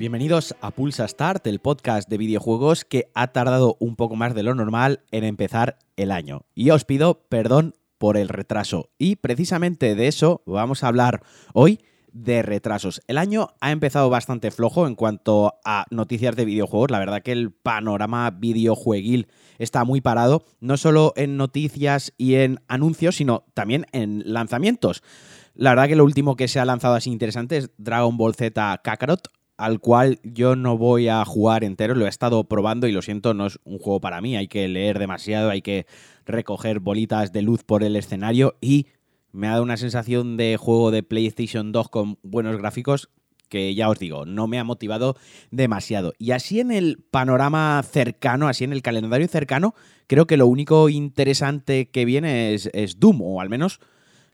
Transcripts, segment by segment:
Bienvenidos a Pulsa Start, el podcast de videojuegos que ha tardado un poco más de lo normal en empezar el año. Y os pido perdón por el retraso. Y precisamente de eso vamos a hablar hoy de retrasos. El año ha empezado bastante flojo en cuanto a noticias de videojuegos. La verdad que el panorama videojueguil está muy parado, no solo en noticias y en anuncios, sino también en lanzamientos. La verdad que lo último que se ha lanzado así interesante es Dragon Ball Z Kakarot, al cual yo no voy a jugar entero, lo he estado probando y lo siento, no es un juego para mí, hay que leer demasiado, hay que recoger bolitas de luz por el escenario y me ha dado una sensación de juego de PlayStation 2 con buenos gráficos que ya os digo, no me ha motivado demasiado. Y así en el panorama cercano, así en el calendario cercano, creo que lo único interesante que viene es, Doom, o al menos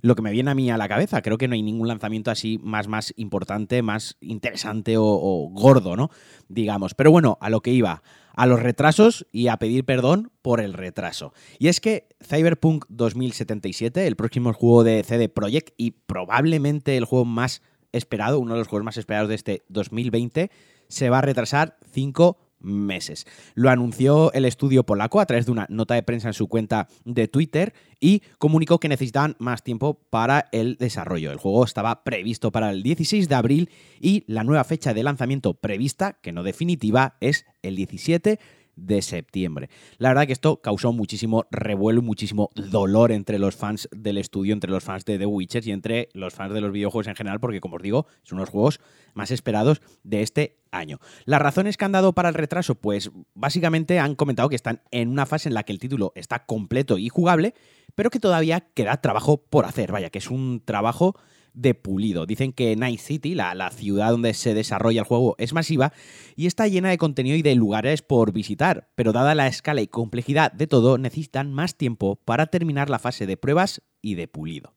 lo que me viene a mí a la cabeza. Creo que no hay ningún lanzamiento así más, más importante, más interesante o, gordo, ¿no? Digamos. Pero bueno, a lo que iba, a los retrasos y a pedir perdón por el retraso. Y es que Cyberpunk 2077, el próximo juego de CD Projekt y probablemente el juego más esperado, uno de los juegos más esperados de este 2020, se va a retrasar cinco meses. Lo anunció el estudio polaco a través de una nota de prensa en su cuenta de Twitter y comunicó que necesitaban más tiempo para el desarrollo. El juego estaba previsto para el 16 de abril y la nueva fecha de lanzamiento prevista, que no definitiva, es el 17 de septiembre. La verdad que esto causó muchísimo revuelo, muchísimo dolor entre los fans del estudio, entre los fans de The Witcher y entre los fans de los videojuegos en general, porque como os digo, son los juegos más esperados de este año. Las razones que han dado para el retraso, pues básicamente han comentado que están en una fase en la que el título está completo y jugable, pero que todavía queda trabajo por hacer, vaya, que es un trabajo de pulido. Dicen que Night City, la, la, ciudad donde se desarrolla el juego, es masiva y está llena de contenido y de lugares por visitar, pero dada la escala y complejidad de todo, necesitan más tiempo para terminar la fase de pruebas y de pulido.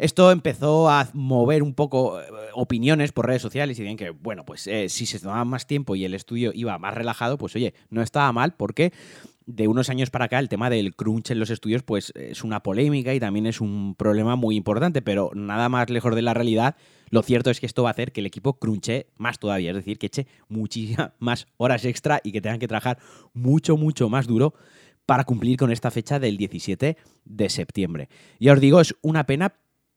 Esto empezó a mover un poco eh, opiniones por redes sociales y decían que, bueno, pues eh, si se tomaba más tiempo y el estudio iba más relajado, pues oye, no estaba mal porque de unos años para acá el tema del crunch en los estudios pues es una polémica y también es un problema muy importante, pero nada más lejos de la realidad. Lo cierto es que esto va a hacer que el equipo crunche más todavía, es decir, que eche muchísimas más horas extra y que tengan que trabajar mucho, mucho más duro para cumplir con esta fecha del 17 de septiembre. Ya os digo, es una pena,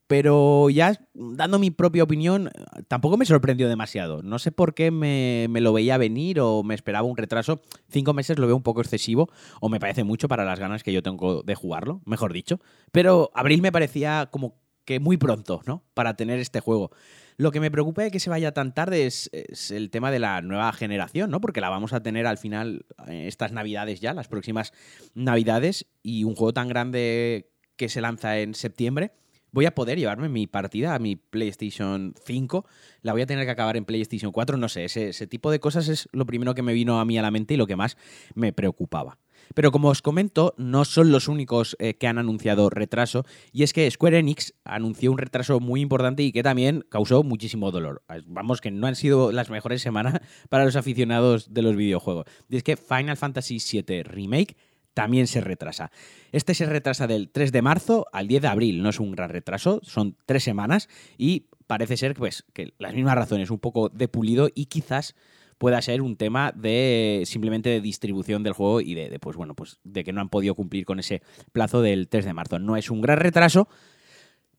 pero ya dando mi propia opinión, tampoco me sorprendió demasiado. No sé por qué me, lo veía venir o me esperaba un retraso. Cinco meses lo veo un poco excesivo o me parece mucho para las ganas que yo tengo de jugarlo, mejor dicho. Pero abril me parecía como que muy pronto, ¿no? Para tener este juego. Lo que me preocupa de que se vaya tan tarde es, es, el tema de la nueva generación, ¿no? Porque la vamos a tener al final eh, estas navidades ya, las próximas navidades, y un juego tan grande que se lanza en septiembre voy a poder llevarme mi partida a mi PlayStation 5, la voy a tener que acabar en PlayStation 4, no sé, ese, tipo de cosas es lo primero que me vino a mí a la mente y lo que más me preocupaba. Pero como os comento, no son los únicos eh, que han anunciado retraso, y es que Square Enix anunció un retraso muy importante y que también causó muchísimo dolor. Vamos, que no han sido las mejores semanas para los aficionados de los videojuegos. Y es que Final Fantasy VII Remake también se retrasa. Este se retrasa del 3 de marzo al 10 de abril, no es un gran retraso, son tres semanas y parece ser pues, que las mismas razones, un poco de pulido y quizás pueda ser un tema de simplemente de distribución del juego y de, pues bueno, pues de que no han podido cumplir con ese plazo del 3 de marzo. No es un gran retraso,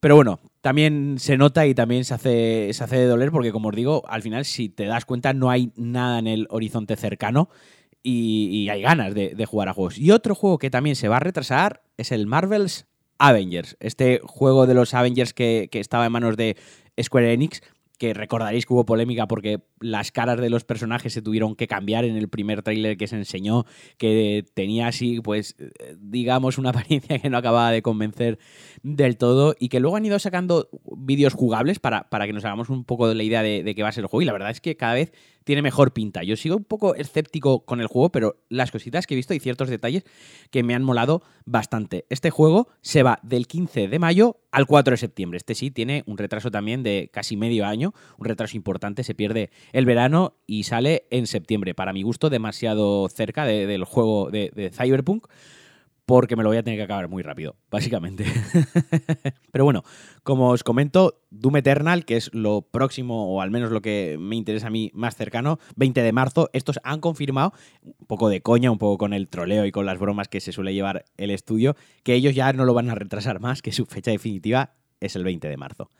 pero bueno, también se nota y también se hace, se hace de doler porque, como os digo, al final, si te das cuenta, no hay nada en el horizonte cercano y, hay ganas de, jugar a juegos. Y otro juego que también se va a retrasar es el Marvel's Avengers, este juego de los Avengers que, que estaba en manos de Square Enix, que recordaréis que hubo polémica porque las caras de los personajes se tuvieron que cambiar en el primer tráiler que se enseñó, que tenía así, pues, digamos, una apariencia que no acababa de convencer del todo y que luego han ido sacando vídeos jugables para, para que nos hagamos un poco de la idea de, de qué va a ser el juego y la verdad es que cada vez tiene mejor pinta. Yo sigo un poco escéptico con el juego, pero las cositas que he visto y ciertos detalles que me han molado bastante. Este juego se va del 15 de mayo al 4 de septiembre. Este sí tiene un retraso también de casi medio año, un retraso importante, se pierde el verano y sale en septiembre. Para mi gusto, demasiado cerca del juego de, Cyberpunk. Porque me lo voy a tener que acabar muy rápido, básicamente. Pero bueno, como os comento, Doom Eternal, que es lo próximo, o al menos lo que me interesa a mí más cercano, 20 de marzo, estos han confirmado, un poco de coña, un poco con el troleo y con las bromas que se suele llevar el estudio, que ellos ya no lo van a retrasar más, que su fecha definitiva es el 20 de marzo.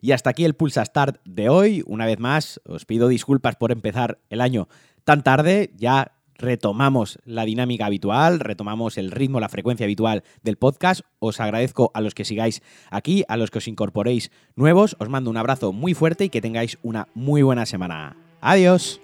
Y hasta aquí el Pulsa Start de hoy. Una vez más, os pido disculpas por empezar el año tan tarde. Ya retomamos la dinámica habitual, retomamos el ritmo, la frecuencia habitual del podcast. Os agradezco a los que sigáis aquí, a los que os incorporéis nuevos. Os mando un abrazo muy fuerte y que tengáis una muy buena semana. Adiós.